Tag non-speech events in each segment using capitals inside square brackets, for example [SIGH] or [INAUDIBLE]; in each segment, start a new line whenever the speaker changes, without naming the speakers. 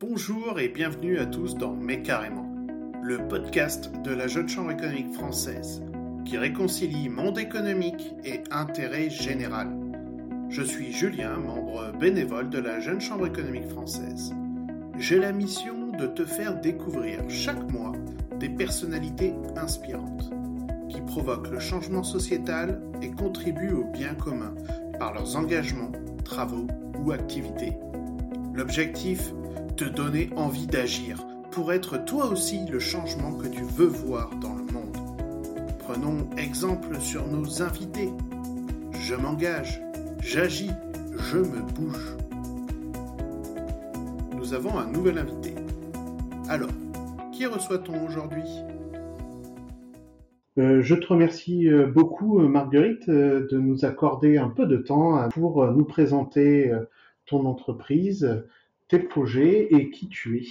Bonjour et bienvenue à tous dans Mais carrément, le podcast de la Jeune Chambre économique française qui réconcilie monde économique et intérêt général. Je suis Julien, membre bénévole de la Jeune Chambre économique française. J'ai la mission de te faire découvrir chaque mois des personnalités inspirantes qui provoquent le changement sociétal et contribuent au bien commun par leurs engagements, travaux ou activités. L'objectif Donner envie d'agir pour être toi aussi le changement que tu veux voir dans le monde. Prenons exemple sur nos invités. Je m'engage, j'agis, je me bouge. Nous avons un nouvel invité. Alors, qui reçoit-on aujourd'hui?
Euh, je te remercie euh, beaucoup, euh, Marguerite, de nous accorder un peu de temps pour nous présenter ton entreprise, tes projets et qui tu es.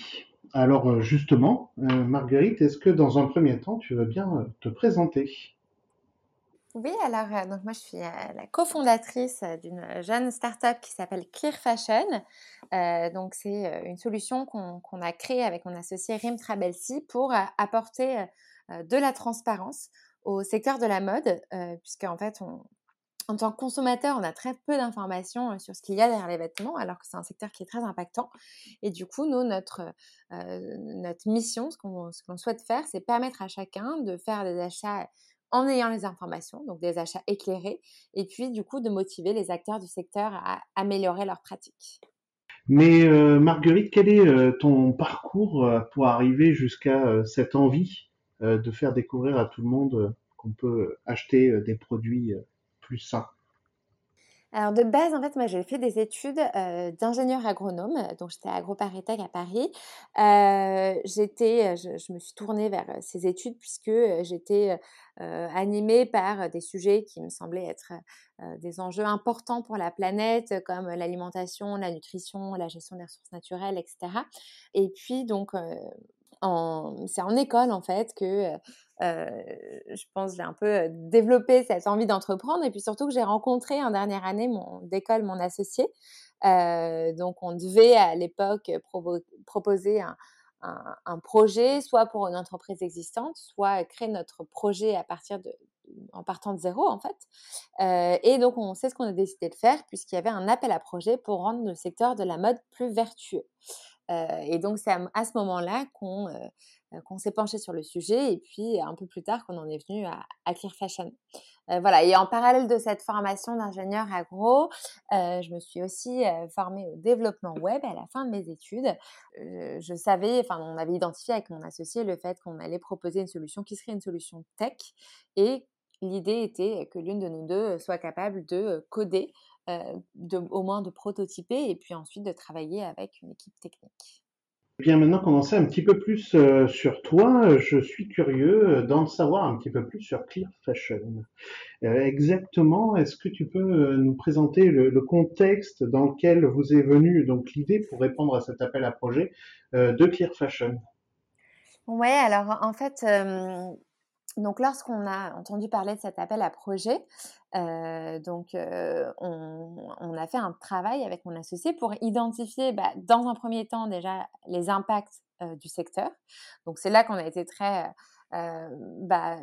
Alors justement, Marguerite, est-ce que dans un premier temps, tu veux bien te présenter?
Oui, alors donc moi je suis la cofondatrice d'une jeune start-up qui s'appelle Clear Fashion. donc c'est une solution qu'on a créée avec mon associé Rim Trabelsi pour apporter de la transparence au secteur de la mode, puisque en fait on, en tant que consommateur, on a très peu d'informations sur ce qu'il y a derrière les vêtements, alors que c'est un secteur qui est très impactant. Et du coup, nous, notre, notre mission, ce qu'on souhaite faire, c'est permettre à chacun de faire des achats en ayant les informations, donc des achats éclairés, et puis du coup de motiver les acteurs du secteur à améliorer leurs pratiques.
Mais euh, Marguerite, quel est euh, ton parcours euh, pour arriver jusqu'à cette envie de faire découvrir à tout le monde qu'on peut acheter des produits plus
alors de base, en fait, moi j'ai fait des études d'ingénieur agronome, donc j'étais à AgroParisTech à Paris. j'étais, je, me suis tournée vers ces études puisque j'étais animée par des sujets qui me semblaient être des enjeux importants pour la planète, comme l'alimentation, la nutrition, la gestion des ressources naturelles, etc. Et puis donc c'est en école en fait que je pense j'ai un peu développé cette envie d'entreprendre et puis surtout que j'ai rencontré en dernière année mon d'école mon associé. donc on devait à l'époque proposer un, un, projet, soit pour une entreprise existante, soit créer notre projet à partir de, en partant de zéro en fait. et donc on sait ce qu'on a décidé de faire puisqu'il y avait un appel à projet pour rendre le secteur de la mode plus vertueux. Euh, et donc, c'est à, ce moment-là qu'on euh, euh, qu'on s'est penché sur le sujet et puis un peu plus tard qu'on en est venu à, à Clear Fashion. voilà, et en parallèle de cette formation d'ingénieur agro, je me suis aussi formée au développement web à la fin de mes études. je savais, enfin, on avait identifié avec mon associé le fait qu'on allait proposer une solution qui serait une solution tech et l'idée était que l'une de nous deux soit capable de coder euh, au moins de prototyper et puis ensuite de travailler avec une équipe technique.
Eh bien, maintenant qu'on en sait un petit peu plus euh, sur toi, je suis curieux d'en savoir un petit peu plus sur Clear Fashion. Euh, exactement, est-ce que tu peux nous présenter le, contexte dans lequel vous est venue donc l'idée pour répondre à cet appel à projet de Clear Fashion?
Oui, alors en fait, donc, lorsqu'on a entendu parler de cet appel à projet, euh, donc euh, on, a fait un travail avec mon associé pour identifier, bah, dans un premier temps déjà les impacts euh, du secteur. Donc c'est là qu'on a été très bah,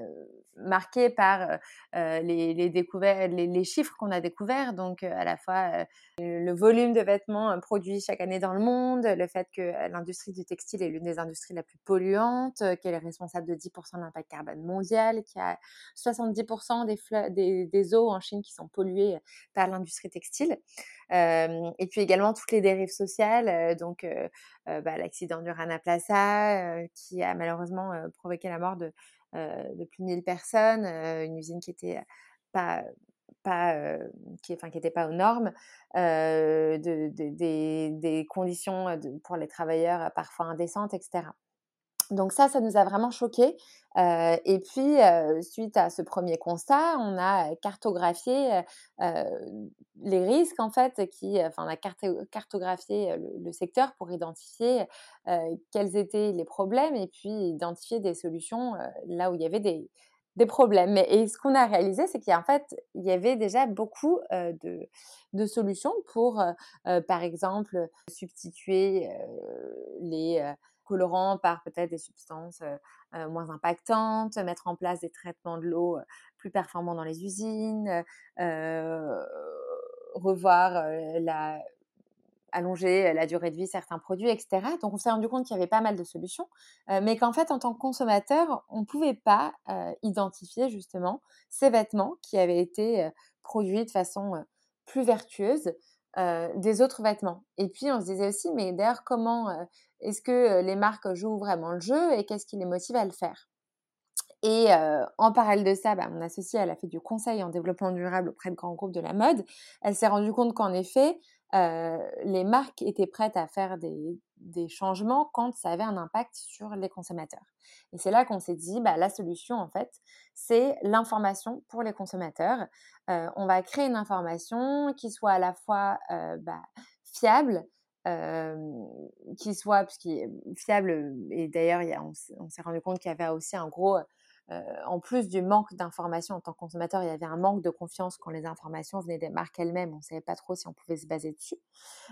marqué par les, les, découvertes, les, chiffres qu'on a découverts, donc à la fois le volume de vêtements produits chaque année dans le monde, le fait que l'industrie du textile est l'une des industries la plus polluante, qu'elle est responsable de 10% de l'impact carbone mondial, qu'il y a 70% des, des, des, eaux en Chine qui sont polluées par l'industrie textile, et puis également toutes les dérives sociales, donc bah, l'accident du Rana Plaza qui a malheureusement provoqué la mort de, plus de 1000 personnes, une usine qui était pas qui enfin qui n'était pas aux normes de, des, des, conditions pour les travailleurs parfois indécentes etc donc ça, ça nous a vraiment choqué. et puis, suite à ce premier constat, on a cartographié les risques, en fait, qui, enfin, on a cartographié le, secteur pour identifier quels étaient les problèmes et puis identifier des solutions là où il y avait des, des problèmes. Et ce qu'on a réalisé, c'est qu'en fait, il y avait déjà beaucoup de, de, solutions pour, par exemple, substituer les colorants par peut-être des substances moins impactantes, mettre en place des traitements de l'eau plus performants dans les usines, revoir la allonger la durée de vie certains produits, etc. Donc on s'est rendu compte qu'il y avait pas mal de solutions, mais qu'en fait en tant que consommateur, on ne pouvait pas identifier justement ces vêtements qui avaient été produits de façon plus vertueuse des autres vêtements. Et puis on se disait aussi, mais d'ailleurs comment est-ce que les marques jouent vraiment le jeu et qu'est-ce qui les motive à le faire? Et en parallèle de ça, bah, mon associée, elle a fait du conseil en développement durable auprès de grands groupes de la mode. Elle s'est rendue compte qu'en effet, les marques étaient prêtes à faire des, changements quand ça avait un impact sur les consommateurs. Et c'est là qu'on s'est dit, bah, la solution, en fait, c'est l'information pour les consommateurs. on va créer une information qui soit à la fois bah, fiable, qui soit, fiable, et d'ailleurs, on s'est rendu compte qu'il y avait aussi un gros euh, en plus du manque d'informations en tant que consommateur, il y avait un manque de confiance quand les informations venaient des marques elles-mêmes. On ne savait pas trop si on pouvait se baser dessus.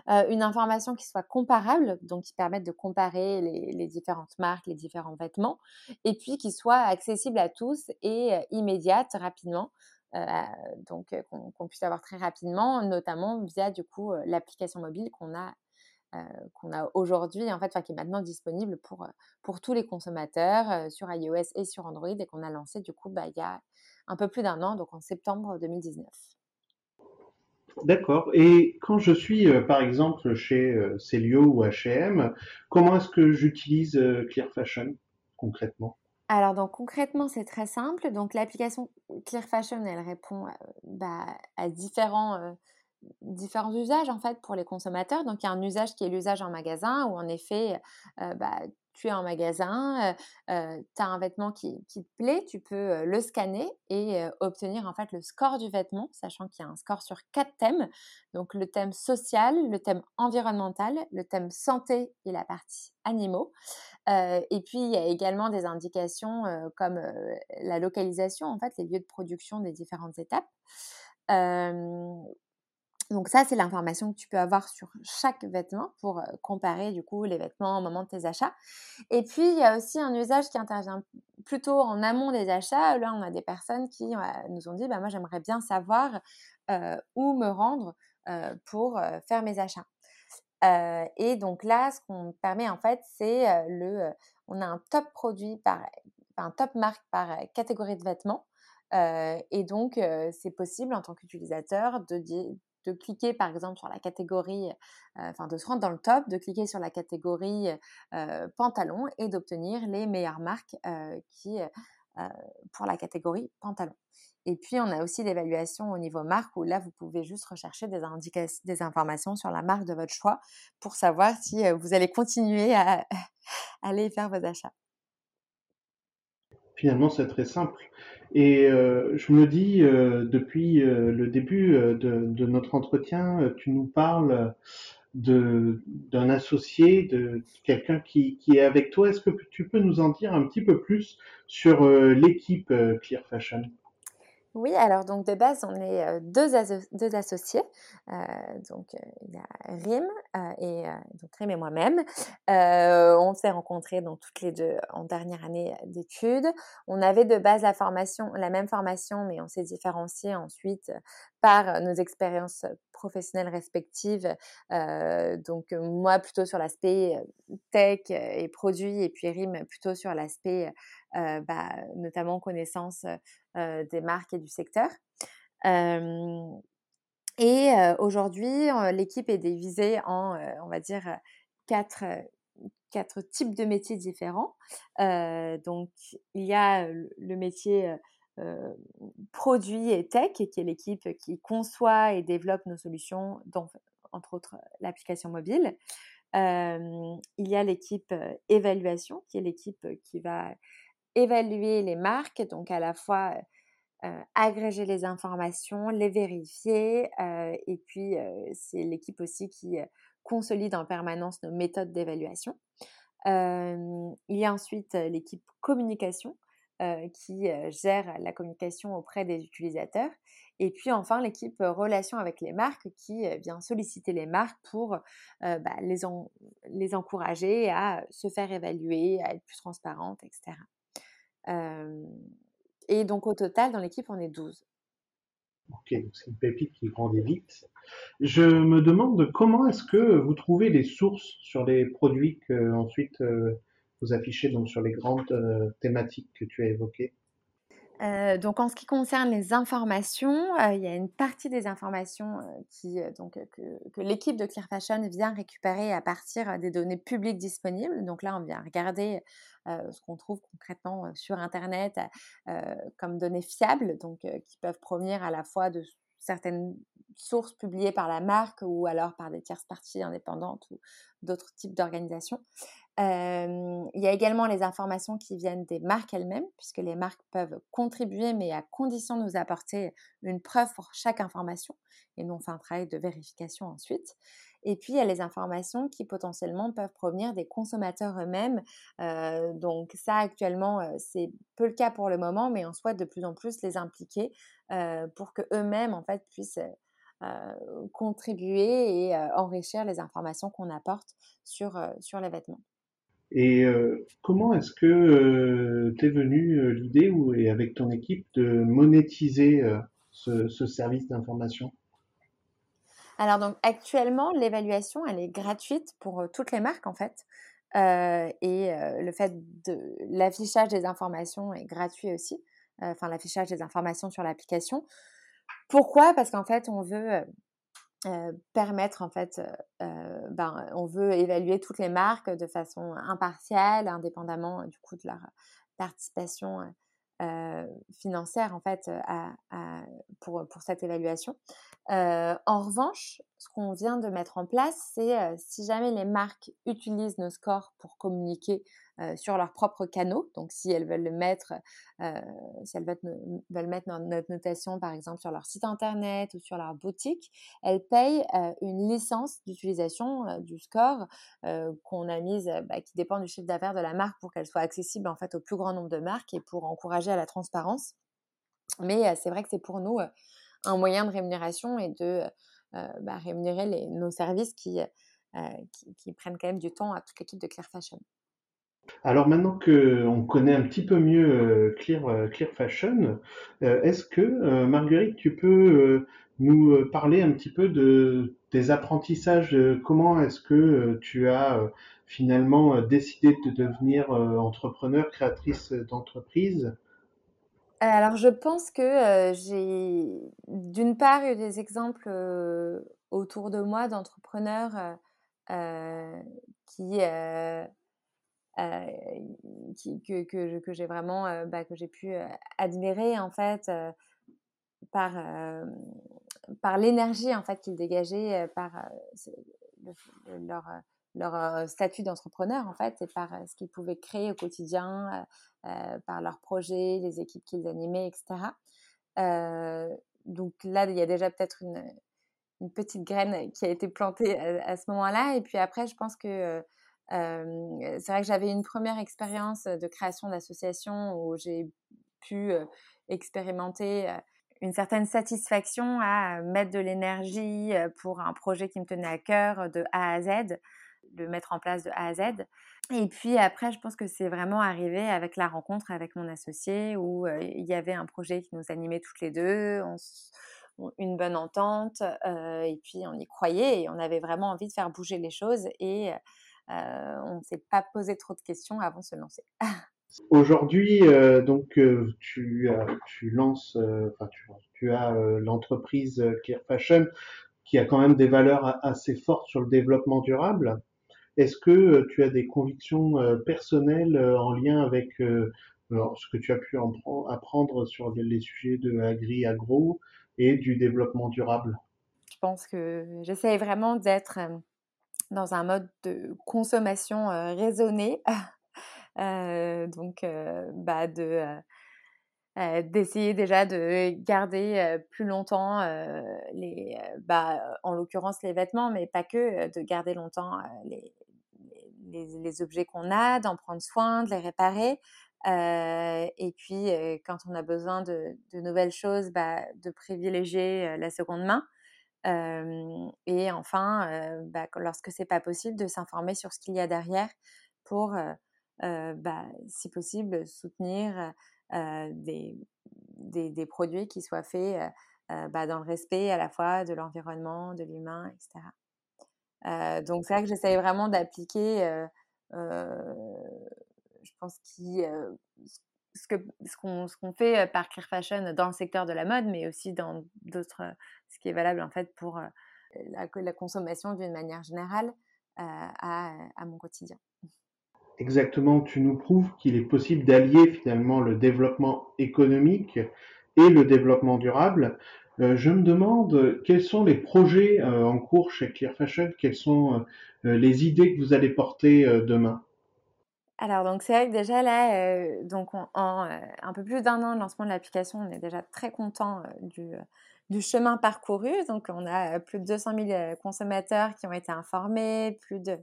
Euh, une information qui soit comparable, donc qui permette de comparer les, différentes marques, les différents vêtements, et puis qui soit accessible à tous et euh, immédiate rapidement. donc qu'on puisse avoir très rapidement, notamment via du coup l'application mobile qu'on a euh, qu'on a aujourd'hui, en fait, qui est maintenant disponible pour, euh, pour tous les consommateurs euh, sur iOS et sur Android et qu'on a lancé du coup bah, il y a un peu plus d'un an, donc en septembre 2019.
D'accord. Et quand je suis, par exemple, chez Celio ou H&M, comment est-ce que j'utilise Clear Fashion concrètement?
Alors donc concrètement c'est très simple. Donc l'application Clear Fashion elle répond bah, à différents différents usages en fait pour les consommateurs. Donc il y a un usage qui est l'usage en magasin où en effet euh, bah, tu es en magasin, euh, euh, tu as un vêtement qui, te plaît, tu peux le scanner et obtenir en fait le score du vêtement, sachant qu'il y a un score sur quatre thèmes. Donc le thème social, le thème environnemental, le thème santé et la partie animaux. et puis il y a également des indications comme la localisation, en fait les lieux de production des différentes étapes. Donc ça, c'est l'information que tu peux avoir sur chaque vêtement pour comparer du coup les vêtements au moment de tes achats. Et puis, il y a aussi un usage qui intervient plutôt en amont des achats. Là, on a des personnes qui nous ont dit, bah, moi, j'aimerais bien savoir où me rendre pour faire mes achats. et donc là, ce qu'on permet en fait, c'est le, on a un top produit par, un top marque par catégorie de vêtements. et donc, c'est possible en tant qu'utilisateur de, de cliquer par exemple sur la catégorie, euh, enfin de se rendre dans le top, de cliquer sur la catégorie euh, pantalon et d'obtenir les meilleures marques euh, qui, pour la catégorie pantalon. Et puis, on a aussi l'évaluation au niveau marque où là, vous pouvez juste rechercher des, des informations sur la marque de votre choix pour savoir si vous allez continuer [LAUGHS] à aller faire vos achats.
Finalement, c'est très simple. Et euh, je me dis, euh, depuis euh, le début de, notre entretien, tu nous parles de d'un associé, de quelqu'un qui, qui est avec toi. Est-ce que tu peux nous en dire un petit peu plus sur l'équipe Clear Fashion?
Oui, alors donc de base, on est deux, deux associés. donc il y a Rim et donc Rim et moi-même. on s'est rencontrés donc toutes les deux en dernière année d'études. On avait de base la formation, la même formation, mais on s'est différencié ensuite par nos expériences professionnelles respectives. donc moi plutôt sur l'aspect tech et produit, et puis Rim plutôt sur l'aspect bah, notamment connaissance des marques et du secteur. et aujourd'hui, l'équipe est divisée en, on va dire, quatre, quatre types de métiers différents. donc, il y a le métier produit et tech, qui est l'équipe qui conçoit et développe nos solutions, dont, entre autres l'application mobile. il y a l'équipe évaluation, qui est l'équipe qui va évaluer les marques, donc à la fois agréger les informations, les vérifier, et puis c'est l'équipe aussi qui consolide en permanence nos méthodes d'évaluation. il y a ensuite l'équipe communication, qui gère la communication auprès des utilisateurs. Et puis enfin, l'équipe relation avec les marques qui vient solliciter les marques pour bah, les, les encourager à se faire évaluer, à être plus transparentes, etc. et donc au total, dans l'équipe, on est 12.
Ok, c'est une pépite qui grandit vite. Je me demande comment est-ce que vous trouvez les sources sur les produits que ensuite vous affichez donc sur les grandes thématiques que tu as évoquées?
Euh, donc en ce qui concerne les informations, euh, il y a une partie des informations euh, qui, donc, que, l'équipe de Clear Fashion vient récupérer à partir des données publiques disponibles. Donc là, on vient regarder ce qu'on trouve concrètement sur Internet comme données fiables, donc qui peuvent provenir à la fois de certaines sources publiées par la marque ou alors par des tierces parties indépendantes ou d'autres types d'organisations. il y a également les informations qui viennent des marques elles-mêmes, puisque les marques peuvent contribuer, mais à condition de nous apporter une preuve pour chaque information. Et nous, on fait un travail de vérification ensuite. Et puis, il y a les informations qui potentiellement peuvent provenir des consommateurs eux-mêmes. donc ça, actuellement, c'est peu le cas pour le moment, mais on souhaite de plus en plus les impliquer pour qu'eux-mêmes, en fait, puissent contribuer et enrichir les informations qu'on apporte sur, sur les vêtements.
Et comment est-ce que t'es venue l'idée, et avec ton équipe, de monétiser ce service d'information?
Alors donc actuellement, l'évaluation, elle est gratuite pour toutes les marques en fait. et le fait de l'affichage des informations est gratuit aussi. Enfin, l'affichage des informations sur l'application. Pourquoi? Parce qu'en fait, on veut permettre en fait, ben, on veut évaluer toutes les marques de façon impartiale, indépendamment du coup de leur participation financière en fait pour, pour cette évaluation. en revanche, ce qu'on vient de mettre en place, c'est si jamais les marques utilisent nos scores pour communiquer sur leurs propres canaux, donc si elles veulent le mettre, si elles veulent, mettre notre notation par exemple sur leur site internet ou sur leur boutique, elles payent une licence d'utilisation du score qu'on a mise, bah, qui dépend du chiffre d'affaires de la marque pour qu'elle soit accessible en fait au plus grand nombre de marques et pour encourager à la transparence. Mais c'est vrai que c'est pour nous un moyen de rémunération et de bah, rémunérer nos services qui, qui, prennent quand même du temps à toute l'équipe de Clear Fashion.
Alors maintenant qu'on connaît un petit peu mieux Clear, Clear Fashion, est-ce que Marguerite, tu peux nous parler un petit peu de tes apprentissages, comment est-ce que tu as finalement décidé de devenir entrepreneur, créatrice d'entreprise?
Alors, je pense que j'ai d'une part eu des exemples autour de moi d'entrepreneurs qui, que, que, que j'ai vraiment bah, que j'ai pu admirer en fait par par l'énergie en fait qu'ils dégageaient par leur leur statut d'entrepreneur en fait et par ce qu'ils pouvaient créer au quotidien par leurs projets les équipes qu'ils animaient etc donc là il y a déjà peut-être une petite graine qui a été plantée à, ce moment-là et puis après je pense que c'est vrai que j'avais une première expérience de création d'association où j'ai pu expérimenter une certaine satisfaction à mettre de l'énergie pour un projet qui me tenait à cœur de A à Z, le mettre en place de A à Z. Et puis après, je pense que c'est vraiment arrivé avec la rencontre avec mon associé où il y avait un projet qui nous animait toutes les deux, une bonne entente, et puis on y croyait et on avait vraiment envie de faire bouger les choses et on ne s'est pas posé trop de questions avant de se lancer.
Aujourd'hui, donc tu, tu lances, enfin tu, tu as l'entreprise Clear Fashion qui a quand même des valeurs assez fortes sur le développement durable. Est-ce que tu as des convictions personnelles en lien avec ce que tu as pu apprendre sur les sujets de agri-agro et du développement durable?
Je pense que j'essaie vraiment d'être dans un mode de consommation raisonnée. [LAUGHS] donc, bah, de d'essayer déjà de garder plus longtemps les, bah, en l'occurrence les vêtements, mais pas que, de garder longtemps les, les, les, objets qu'on a, d'en prendre soin, de les réparer. et puis, quand on a besoin de, de nouvelles choses, bah, de privilégier la seconde main. Et enfin, bah, lorsque c'est pas possible, de s'informer sur ce qu'il y a derrière pour, bah, si possible, soutenir des, produits qui soient faits bah, dans le respect à la fois de l'environnement, de l'humain, etc. donc c'est vrai que j'essaye vraiment d'appliquer je pense, qui, ce qu'on ce qu'on qu'on fait par Clear Fashion dans le secteur de la mode, mais aussi dans d'autres, ce qui est valable en fait pour la, la consommation d'une manière générale à, mon quotidien.
Exactement, tu nous prouves qu'il est possible d'allier finalement le développement économique et le développement durable. Euh, je me demande quels sont les projets euh, en cours chez Clear Fashion, quelles sont euh, les idées que vous allez porter demain?
Alors, donc, c'est vrai que déjà là, euh, donc en euh, un peu plus d'un an de lancement de l'application, on est déjà très content euh, du, chemin parcouru. Donc, on a plus de 200 000 consommateurs qui ont été informés, plus de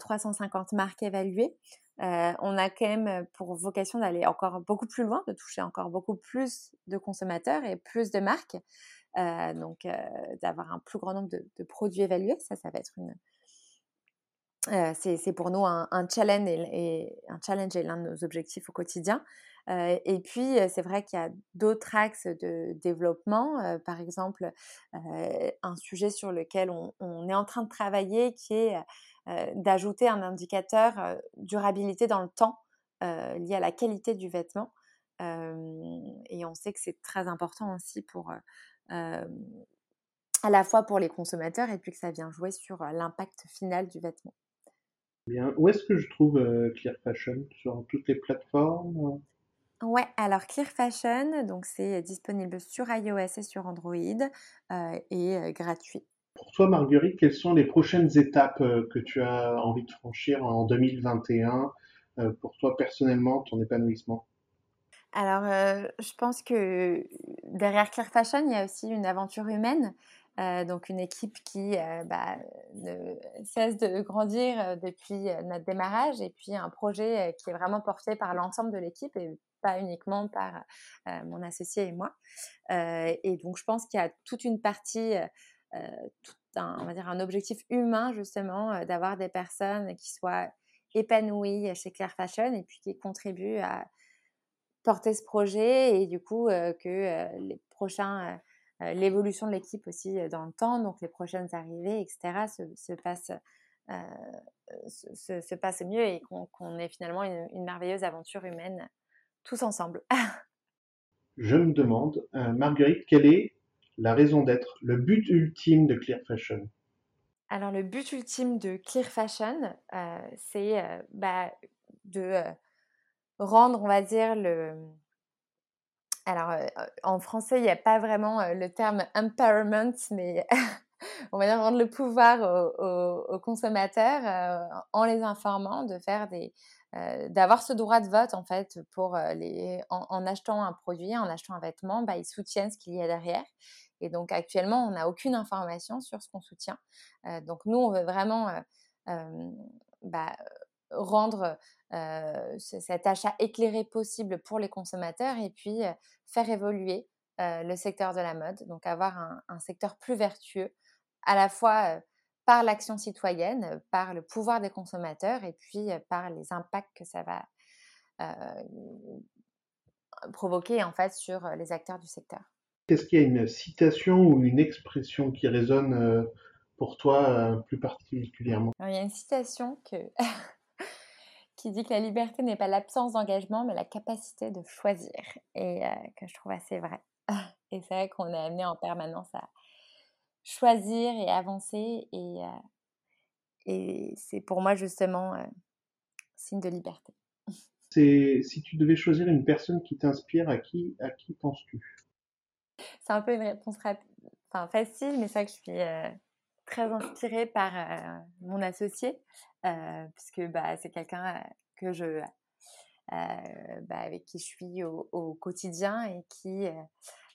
350 marques évaluées. on a quand même pour vocation d'aller encore beaucoup plus loin, de toucher encore beaucoup plus de consommateurs et plus de marques. donc, d'avoir un plus grand nombre de, de produits évalués. Ça, ça va être une, c'est pour nous un, challenge et, un challenge est l'un de nos objectifs au quotidien. et puis, c'est vrai qu'il y a d'autres axes de développement. par exemple, un sujet sur lequel on, est en train de travailler qui est d'ajouter un indicateur durabilité dans le temps lié à la qualité du vêtement. et on sait que c'est très important aussi pour à la fois pour les consommateurs et puis que ça vient jouer sur l'impact final du vêtement.
Bien. Où est-ce que je trouve euh, Clear Fashion? Sur toutes les plateformes?
Ouais, alors Clear Fashion, donc c'est disponible sur iOS et sur Android euh, et euh, gratuit.
Pour toi, Marguerite, quelles sont les prochaines étapes que tu as envie de franchir en 2021 pour toi personnellement, ton épanouissement?
Alors, je pense que derrière Clear Fashion, il y a aussi une aventure humaine. Euh, donc une équipe qui euh, bah, ne cesse de grandir euh, depuis notre démarrage et puis un projet qui est vraiment porté par l'ensemble de l'équipe et pas uniquement par mon associé et moi. et donc je pense qu'il y a toute une partie, tout un, on va dire un objectif humain justement d'avoir des personnes qui soient épanouies chez Claire Fashion et puis qui contribuent à porter ce projet et du coup que les prochains l'évolution de l'équipe aussi euh, dans le temps, donc les prochaines arrivées, etc., se, passent euh, se, se, passe mieux et qu'on ait finalement une, merveilleuse aventure humaine tous ensemble. [LAUGHS]
Je me demande, Marguerite, quelle est la raison d'être, le but ultime de Clear Fashion?
Alors le but ultime de Clear Fashion, c'est bah, de rendre, on va dire, le, alors, euh, en français, il n'y a pas vraiment euh, le terme empowerment, mais [LAUGHS] on va dire rendre le pouvoir aux, consommateurs euh, en les informant de faire des, d'avoir ce droit de vote en fait pour les, en, achetant un produit, en achetant un vêtement, bah, ils soutiennent ce qu'il y a derrière. Et donc actuellement, on n'a aucune information sur ce qu'on soutient. donc nous, on veut vraiment bah, rendre cet achat éclairé possible pour les consommateurs et puis faire évoluer le secteur de la mode, donc avoir un, secteur plus vertueux, à la fois par l'action citoyenne, par le pouvoir des consommateurs et puis par les impacts que ça va provoquer en fait sur les acteurs du secteur.
Est-ce qu'il y a une citation ou une expression qui résonne pour toi plus particulièrement?
Il y a une citation que [LAUGHS] qui dit que la liberté n'est pas l'absence d'engagement, mais la capacité de choisir, et euh, que je trouve assez vrai. [LAUGHS] Et c'est vrai qu'on est amené en permanence à choisir et avancer, et, euh, et c'est pour moi justement euh, signe de liberté. [LAUGHS]
C'est si tu devais choisir une personne qui t'inspire, à qui, à qui penses-tu?
C'est un peu une réponse enfin, facile, mais c'est vrai que je suis très inspirée par mon associé, puisque bah, c'est quelqu'un que je, bah, avec qui je suis au, quotidien et qui,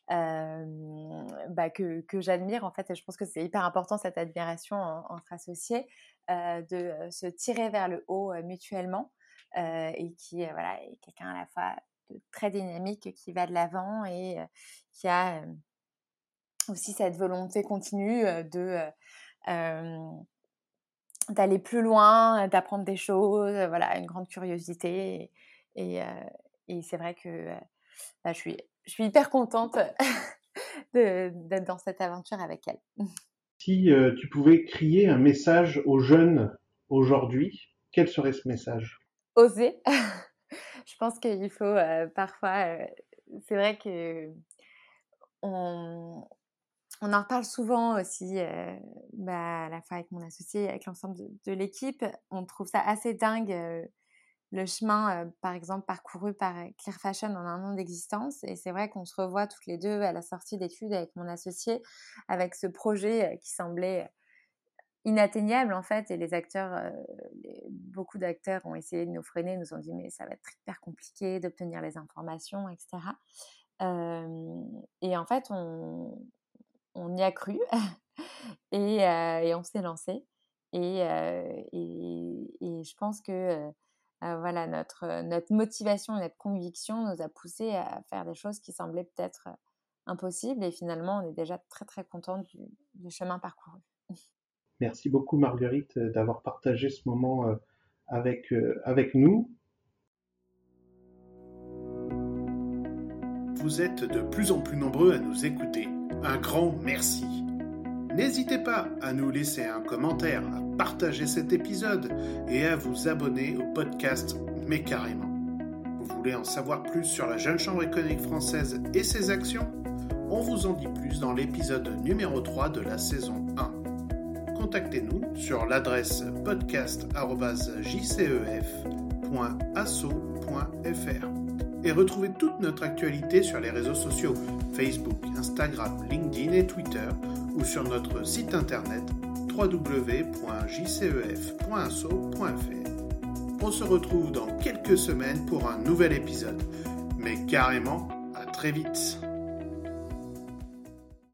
bah, que, que j'admire en fait. Je pense que c'est hyper important cette admiration entre associés, de se tirer vers le haut mutuellement. et qui voilà, est quelqu'un à la fois très dynamique qui va de l'avant et qui a aussi cette volonté continue de d'aller plus loin, d'apprendre des choses, voilà, une grande curiosité. Et, et, c'est vrai que bah, je, suis, je suis hyper contente [LAUGHS] d'être dans cette aventure avec elle.
Si tu pouvais crier un message aux jeunes aujourd'hui, quel serait ce message?
Oser. [LAUGHS] je pense qu'il faut parfois, c'est vrai que on, on en reparle souvent aussi, bah, à la fois avec mon associé, avec l'ensemble de, l'équipe. On trouve ça assez dingue, le chemin, par exemple, parcouru par Clear Fashion en un an d'existence. Et c'est vrai qu'on se revoit toutes les deux à la sortie d'études avec mon associé, avec ce projet qui semblait inatteignable en fait. Et les acteurs, beaucoup d'acteurs ont essayé de nous freiner, nous ont dit mais ça va être hyper compliqué d'obtenir les informations, etc. et en fait, on, on y a cru [LAUGHS] et, et, on s'est lancé. Et, et, je pense que voilà, notre, notre motivation et notre conviction nous a poussé à faire des choses qui semblaient peut-être impossibles. Et finalement, on est déjà très très content du, du chemin parcouru.
Merci beaucoup Marguerite d'avoir partagé ce moment avec, avec nous.
Vous êtes de plus en plus nombreux à nous écouter un grand merci. N'hésitez pas à nous laisser un commentaire, à partager cet épisode et à vous abonner au podcast Mais carrément. Vous voulez en savoir plus sur la Jeune Chambre économique française et ses actions? On vous en dit plus dans l'épisode numéro 3 de la saison 1. Contactez-nous sur l'adresse podcast.jcef.asso.fr et retrouvez toute notre actualité sur les réseaux sociaux Facebook, Instagram, LinkedIn et Twitter ou sur notre site internet www.jcef.asso.fr. On se retrouve dans quelques semaines pour un nouvel épisode. Mais carrément, à très vite